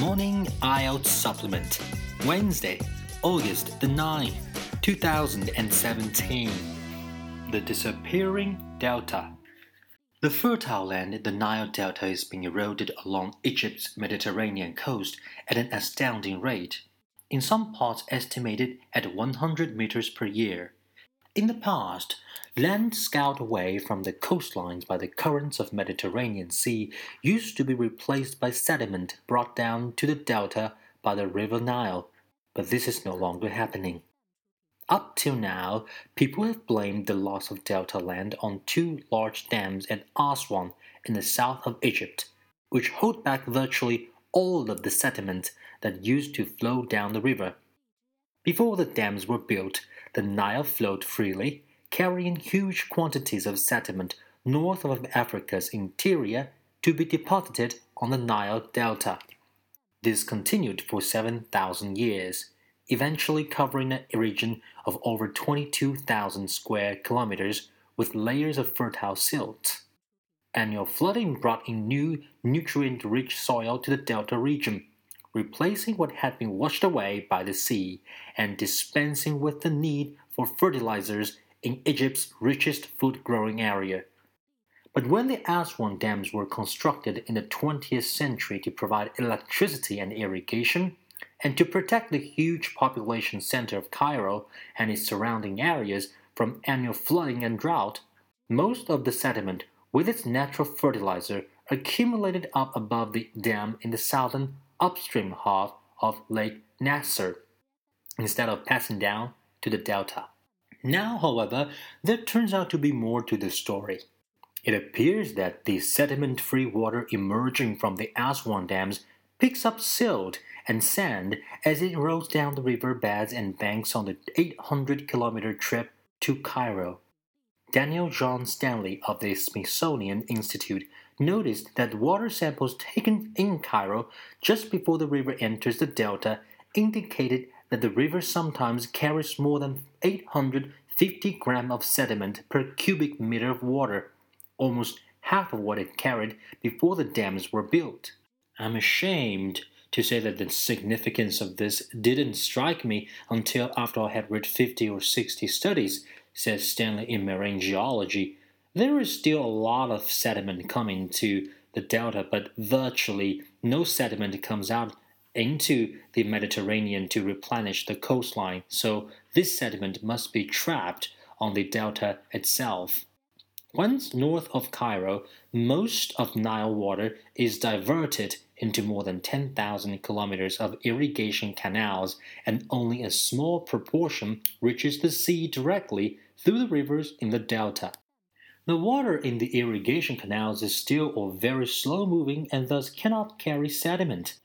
Morning IELTS Supplement, Wednesday, August the 9th, 2017. The Disappearing Delta. The fertile land in the Nile Delta is being eroded along Egypt's Mediterranean coast at an astounding rate, in some parts estimated at 100 meters per year. In the past, land scoured away from the coastlines by the currents of Mediterranean Sea used to be replaced by sediment brought down to the delta by the river Nile, but this is no longer happening. Up till now, people have blamed the loss of delta land on two large dams at Aswan in the south of Egypt, which hold back virtually all of the sediment that used to flow down the river. Before the dams were built, the Nile flowed freely, carrying huge quantities of sediment north of Africa's interior to be deposited on the Nile Delta. This continued for 7,000 years, eventually covering a region of over 22,000 square kilometers with layers of fertile silt. Annual flooding brought in new nutrient rich soil to the delta region, replacing what had been washed away by the sea and dispensing with the need for fertilizers in Egypt's richest food growing area. But when the Aswan dams were constructed in the 20th century to provide electricity and irrigation, and to protect the huge population center of Cairo and its surrounding areas from annual flooding and drought, most of the sediment with its natural fertilizer accumulated up above the dam in the southern upstream half of Lake Nasser instead of passing down to the delta. Now, however, there turns out to be more to the story. It appears that the sediment free water emerging from the Aswan dams picks up silt and sand as it rolls down the river beds and banks on the 800 kilometer trip to Cairo. Daniel John Stanley of the Smithsonian Institute noticed that water samples taken in Cairo just before the river enters the delta indicated that the river sometimes carries more than 850 grams of sediment per cubic meter of water, almost half of what it carried before the dams were built. I'm ashamed to say that the significance of this didn't strike me until after I had read 50 or 60 studies says Stanley in marine geology, there is still a lot of sediment coming to the delta, but virtually no sediment comes out into the Mediterranean to replenish the coastline, so this sediment must be trapped on the delta itself. Once north of Cairo, most of Nile water is diverted into more than 10,000 kilometers of irrigation canals, and only a small proportion reaches the sea directly through the rivers in the delta. The water in the irrigation canals is still or very slow moving and thus cannot carry sediment.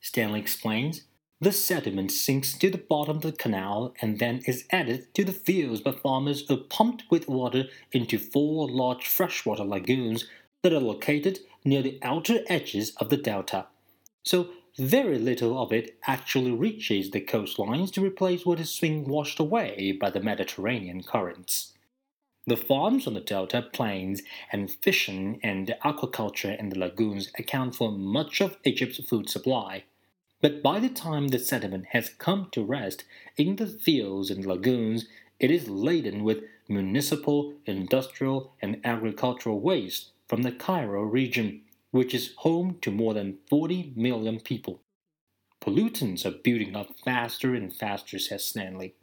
Stanley explains the sediment sinks to the bottom of the canal and then is added to the fields by farmers who pumped with water into four large freshwater lagoons that are located near the outer edges of the delta. So very little of it actually reaches the coastlines to replace what is being washed away by the Mediterranean currents. The farms on the delta plains and fishing and aquaculture in the lagoons account for much of Egypt's food supply. But by the time the sediment has come to rest in the fields and lagoons, it is laden with municipal, industrial, and agricultural waste from the Cairo region, which is home to more than 40 million people. Pollutants are building up faster and faster, says Stanley.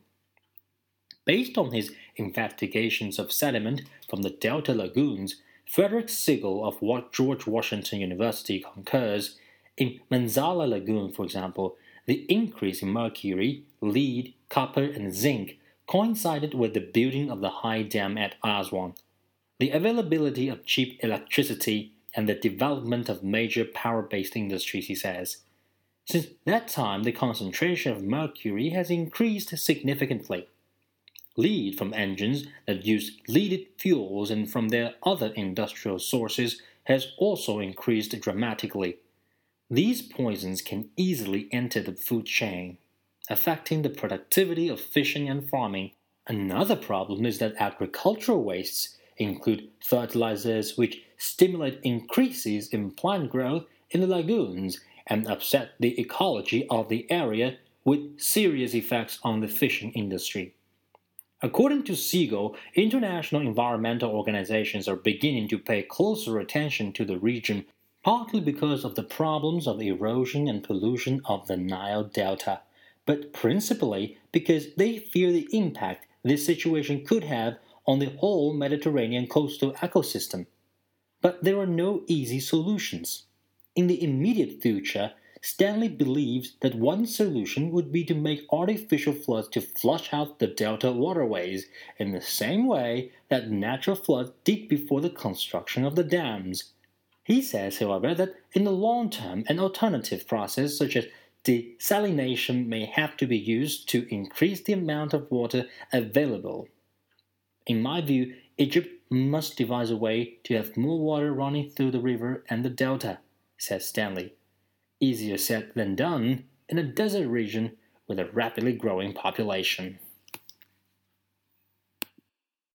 Based on his investigations of sediment from the Delta lagoons, Frederick Siegel of what George Washington University concurs in Manzala Lagoon, for example, the increase in mercury, lead, copper, and zinc coincided with the building of the high dam at Aswan. The availability of cheap electricity and the development of major power based industries, he says. Since that time, the concentration of mercury has increased significantly. Lead from engines that use leaded fuels and from their other industrial sources has also increased dramatically. These poisons can easily enter the food chain, affecting the productivity of fishing and farming. Another problem is that agricultural wastes include fertilizers which stimulate increases in plant growth in the lagoons and upset the ecology of the area with serious effects on the fishing industry. According to Siegel, international environmental organizations are beginning to pay closer attention to the region, partly because of the problems of erosion and pollution of the Nile Delta, but principally because they fear the impact this situation could have on the whole Mediterranean coastal ecosystem. But there are no easy solutions. In the immediate future, Stanley believes that one solution would be to make artificial floods to flush out the delta waterways in the same way that natural floods did before the construction of the dams. He says, however, that in the long term, an alternative process such as desalination may have to be used to increase the amount of water available. In my view, Egypt must devise a way to have more water running through the river and the delta, says Stanley. Easier said than done in a desert region with a rapidly growing population.